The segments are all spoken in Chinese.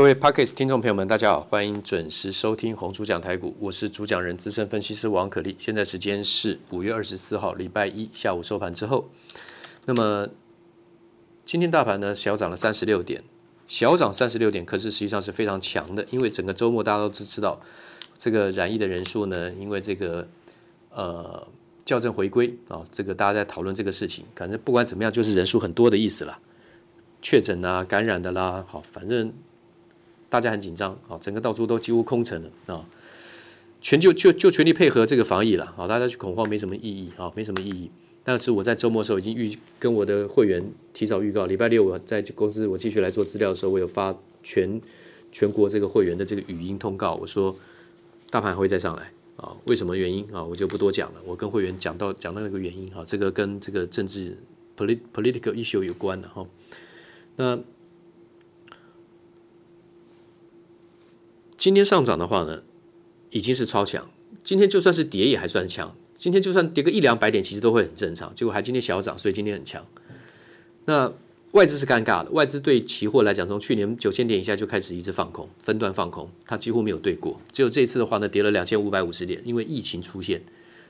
各位 Podcast 听众朋友们，大家好，欢迎准时收听红主讲台股，我是主讲人资深分析师王可立。现在时间是五月二十四号礼拜一下午收盘之后。那么今天大盘呢小涨了三十六点，小涨三十六点，可是实际上是非常强的，因为整个周末大家都知道，这个染疫的人数呢，因为这个呃校正回归啊，这个大家在讨论这个事情，反正不管怎么样，就是人数很多的意思了。确诊啊，感染的啦，好，反正大家很紧张啊，整个到处都几乎空城了啊，全就就就全力配合这个防疫了啊，大家去恐慌没什么意义啊，没什么意义。但是我在周末的时候已经预跟我的会员提早预告，礼拜六我在公司我继续来做资料的时候，我有发全全国这个会员的这个语音通告，我说大盘会再上来啊，为什么原因啊，我就不多讲了。我跟会员讲到讲到那个原因啊，这个跟这个政治 polit political issue 有关的哈。那今天上涨的话呢，已经是超强。今天就算是跌也还算强。今天就算跌个一两百点，其实都会很正常。结果还今天小涨，所以今天很强。那外资是尴尬的，外资对期货来讲，从去年九千点以下就开始一直放空，分段放空，它几乎没有对过。只有这一次的话呢，跌了两千五百五十点，因为疫情出现，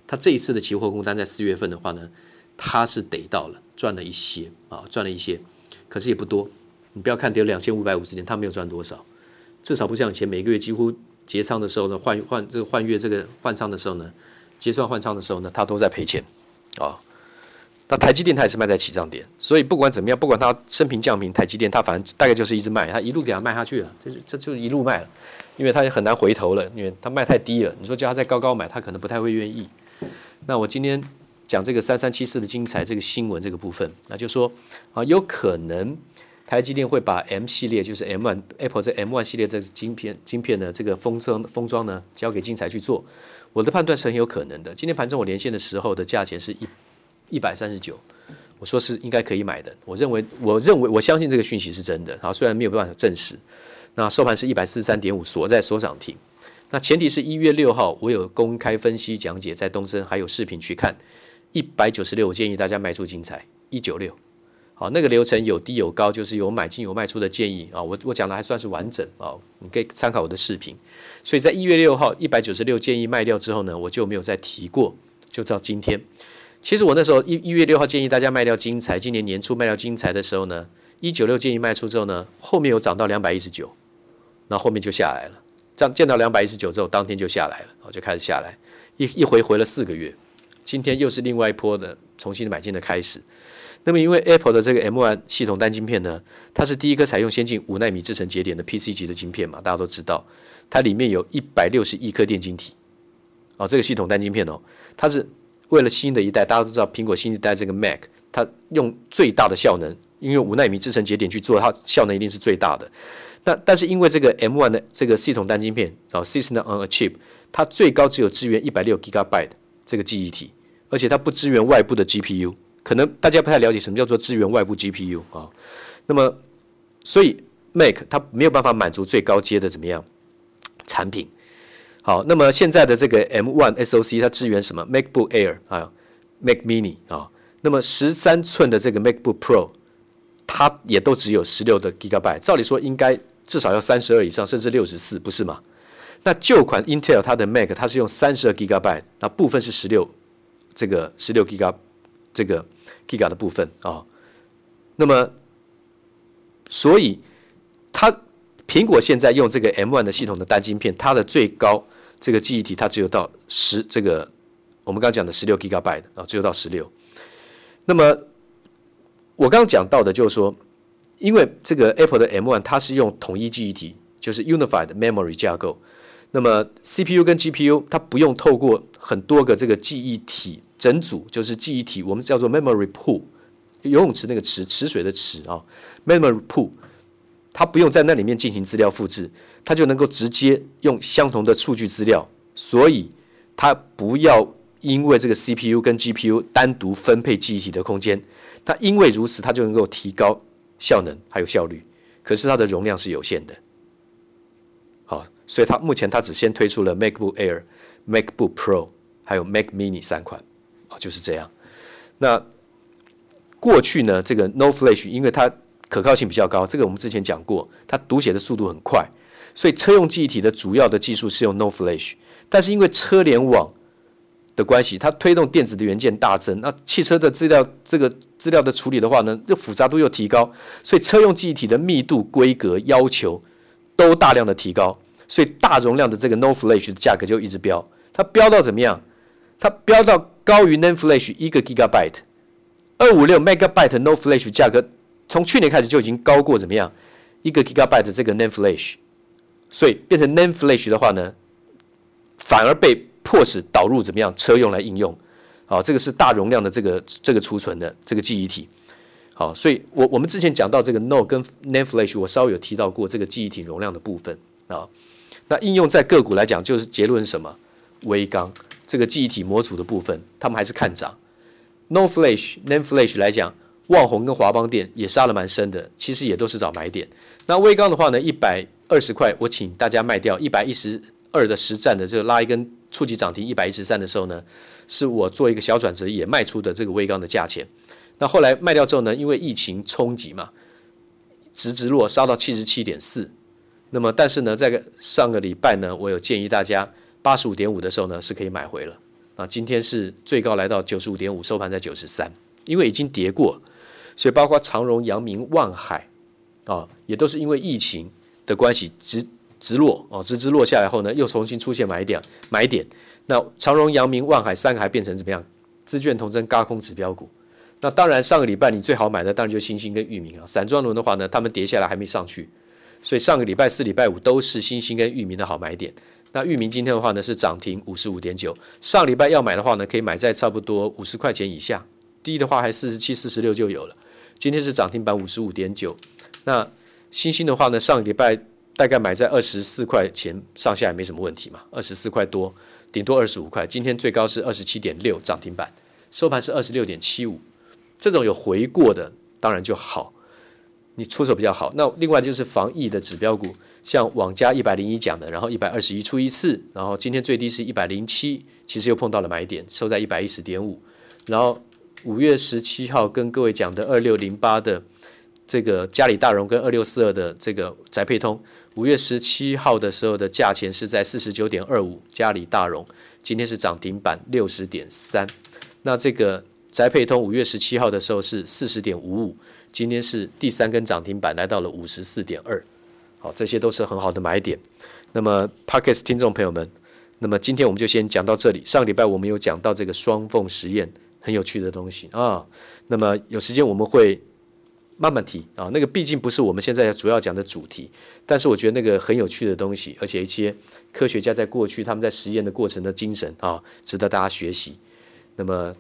它这一次的期货空单在四月份的话呢，它是得到了赚了一些啊，赚了一些。可是也不多，你不要看跌了两千五百五十点，他没有赚多少，至少不像以前每个月几乎结仓的时候呢，换换这个换月这个换仓的时候呢，结算换仓的时候呢，他都在赔钱啊。那台积电它也是卖在起涨点，所以不管怎么样，不管它升平降平，台积电它反正大概就是一直卖，它一路给它卖下去了，这就这就一路卖了，因为它也很难回头了，因为它卖太低了。你说叫它再高高买，它可能不太会愿意。那我今天。讲这个三三七四的精彩这个新闻这个部分，那就说啊，有可能台积电会把 M 系列，就是 M1 Apple 这 M1 系列这晶片晶片的这个封装封装呢，交给精彩去做。我的判断是很有可能的。今天盘中我连线的时候的价钱是一一百三十九，我说是应该可以买的。我认为我认为我相信这个讯息是真的。好，虽然没有办法证实。那收盘是一百四十三点五，锁在锁涨停。那前提是一月六号我有公开分析讲解在东森还有视频去看。一百九十六，我建议大家卖出精彩一九六，好，那个流程有低有高，就是有买进有卖出的建议啊。我我讲的还算是完整啊，你可以参考我的视频。所以在一月六号一百九十六建议卖掉之后呢，我就没有再提过，就到今天。其实我那时候一一月六号建议大家卖掉精彩，今年年初卖掉精彩的时候呢，一九六建议卖出之后呢，后面有涨到两百一十九，那后面就下来了。这样见到两百一十九之后，当天就下来了，我就开始下来，一一回回了四个月。今天又是另外一波的重新买进的开始。那么，因为 Apple 的这个 M1 系统单晶片呢，它是第一颗采用先进五纳米制程节点的 PC 级的晶片嘛，大家都知道，它里面有一百六十亿颗电晶体。哦，这个系统单晶片哦，它是为了新的一代，大家都知道苹果新一代这个 Mac，它用最大的效能，因为五纳米制程节点去做，它效能一定是最大的。那但是因为这个 M1 的这个系统单晶片哦，System on a Chip，它最高只有支援一百六 Gigabyte 这个记忆体。而且它不支援外部的 GPU，可能大家不太了解什么叫做支援外部 GPU 啊。那么，所以 Mac 它没有办法满足最高阶的怎么样产品。好，那么现在的这个 M1 SoC 它支援什么？MacBook Air 啊，Mac Mini 啊。那么十三寸的这个 MacBook Pro，它也都只有十六的 Gigabyte，照理说应该至少要三十二以上，甚至六十四，不是吗？那旧款 Intel 它的 Mac 它是用三十二 Gigabyte，那部分是十六。这个十六 gigab 这个 Giga 的部分啊、那么，所以它苹果现在用这个 M1 的系统的单晶片，它的最高这个记忆体它只有到十这个我们刚刚讲的十六 Gigabyte 啊，只有到十六。那么我刚刚讲到的就是说，因为这个 Apple 的 M1 它是用统一记忆体，就是 Unified Memory 架构。那么 CPU 跟 GPU 它不用透过很多个这个记忆体整组，就是记忆体，我们叫做 memory pool，游泳池那个池，池水的池啊，memory pool，它不用在那里面进行资料复制，它就能够直接用相同的数据资料，所以它不要因为这个 CPU 跟 GPU 单独分配记忆体的空间，它因为如此，它就能够提高效能还有效率，可是它的容量是有限的。好所以它目前它只先推出了 MacBook Air、MacBook Pro 还有 Mac Mini 三款啊，就是这样。那过去呢，这个 No Flash 因为它可靠性比较高。这个我们之前讲过，它读写的速度很快，所以车用记忆体的主要的技术是用 No Flash，但是因为车联网的关系，它推动电子的元件大增，那汽车的资料这个资料的处理的话呢，这复杂度又提高，所以车用记忆体的密度、规格要求都大量的提高，所以大容量的这个 No Flash 的价格就一直飙，它飙到怎么样？它飙到高于 NAND Flash 一个 Gigabyte，二五六 Megabyte No Flash 价格从去年开始就已经高过怎么样？一个 Gigabyte 这个 NAND Flash，所以变成 NAND Flash 的话呢，反而被迫使导入怎么样车用来应用？好，这个是大容量的这个这个储存的这个记忆体。好，所以我我们之前讲到这个 No 跟 NAND Flash，我稍微有提到过这个记忆体容量的部分啊。那应用在个股来讲，就是结论是什么？威刚。这个记忆体模组的部分，他们还是看涨。No Flash、Name Flash 来讲，旺宏跟华邦电也杀了蛮深的，其实也都是找买点。那威刚的话呢，一百二十块，我请大家卖掉一百一十二的实战的这个拉一根触及涨停一百一十三的时候呢，是我做一个小转折也卖出的这个威刚的价钱。那后来卖掉之后呢，因为疫情冲击嘛，直直落杀到七十七点四。那么但是呢，在上个礼拜呢，我有建议大家。八十五点五的时候呢，是可以买回了啊。今天是最高来到九十五点五，收盘在九十三，因为已经跌过，所以包括长荣、阳明、万海啊，也都是因为疫情的关系直直落啊，直直落下来后呢，又重新出现买点买点。那长荣、阳明、万海三个还变成怎么样？资券同增高空指标股。那当然，上个礼拜你最好买的当然就是欣兴跟域名啊。散装轮的话呢，他们跌下来还没上去，所以上个礼拜四、礼拜五都是欣兴跟域名的好买点。那域名今天的话呢是涨停五十五点九，上礼拜要买的话呢可以买在差不多五十块钱以下，低的话还四十七、四十六就有了。今天是涨停板五十五点九，那星星的话呢上礼拜大概买在二十四块钱上下也没什么问题嘛，二十四块多，顶多二十五块。今天最高是二十七点六涨停板，收盘是二十六点七五，这种有回过的当然就好，你出手比较好。那另外就是防疫的指标股。像网家一百零一讲的，然后一百二十一出一次，然后今天最低是一百零七，其实又碰到了买点，收在一百一十点五。然后五月十七号跟各位讲的二六零八的这个嘉里大荣跟二六四二的这个宅配通，五月十七号的时候的价钱是在四十九点二五，嘉里大荣今天是涨停板六十点三。那这个宅配通五月十七号的时候是四十点五五，今天是第三根涨停板，来到了五十四点二。好，这些都是很好的买点。那么，Podcast 听众朋友们，那么今天我们就先讲到这里。上礼拜我们有讲到这个双缝实验，很有趣的东西啊。那么有时间我们会慢慢提啊。那个毕竟不是我们现在主要讲的主题，但是我觉得那个很有趣的东西，而且一些科学家在过去他们在实验的过程的精神啊，值得大家学习。那么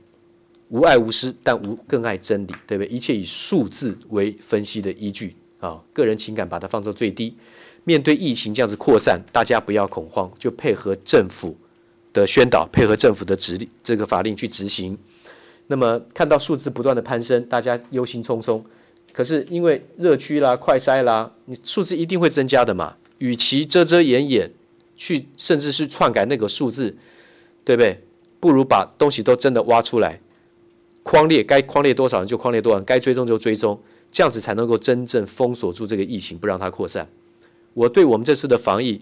无爱无私，但无更爱真理，对不对？一切以数字为分析的依据。啊，个人情感把它放到最低。面对疫情这样子扩散，大家不要恐慌，就配合政府的宣导，配合政府的指令，这个法令去执行。那么看到数字不断的攀升，大家忧心忡忡。可是因为热区啦、快筛啦，你数字一定会增加的嘛。与其遮遮掩掩，去甚至是篡改那个数字，对不对？不如把东西都真的挖出来，框列该框列多少人就框列多少人，该追踪就追踪。这样子才能够真正封锁住这个疫情，不让它扩散。我对我们这次的防疫，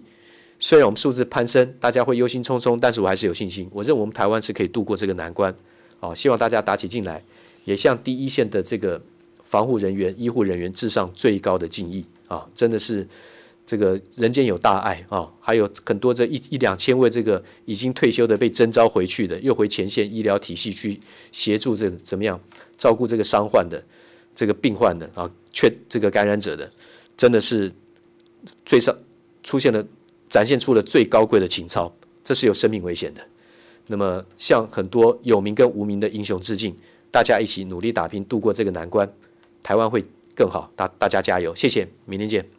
虽然我们数字攀升，大家会忧心忡忡，但是我还是有信心。我认为我们台湾是可以度过这个难关。啊，希望大家打起劲来，也向第一线的这个防护人员、医护人员致上最高的敬意啊！真的是这个人间有大爱啊！还有很多这一一两千位这个已经退休的被征召回去的，又回前线医疗体系去协助这怎么样照顾这个伤患的。这个病患的啊，确这个感染者的，真的是最上出现了，展现出了最高贵的情操，这是有生命危险的。那么向很多有名跟无名的英雄致敬，大家一起努力打拼，度过这个难关，台湾会更好。大大家加油，谢谢，明天见。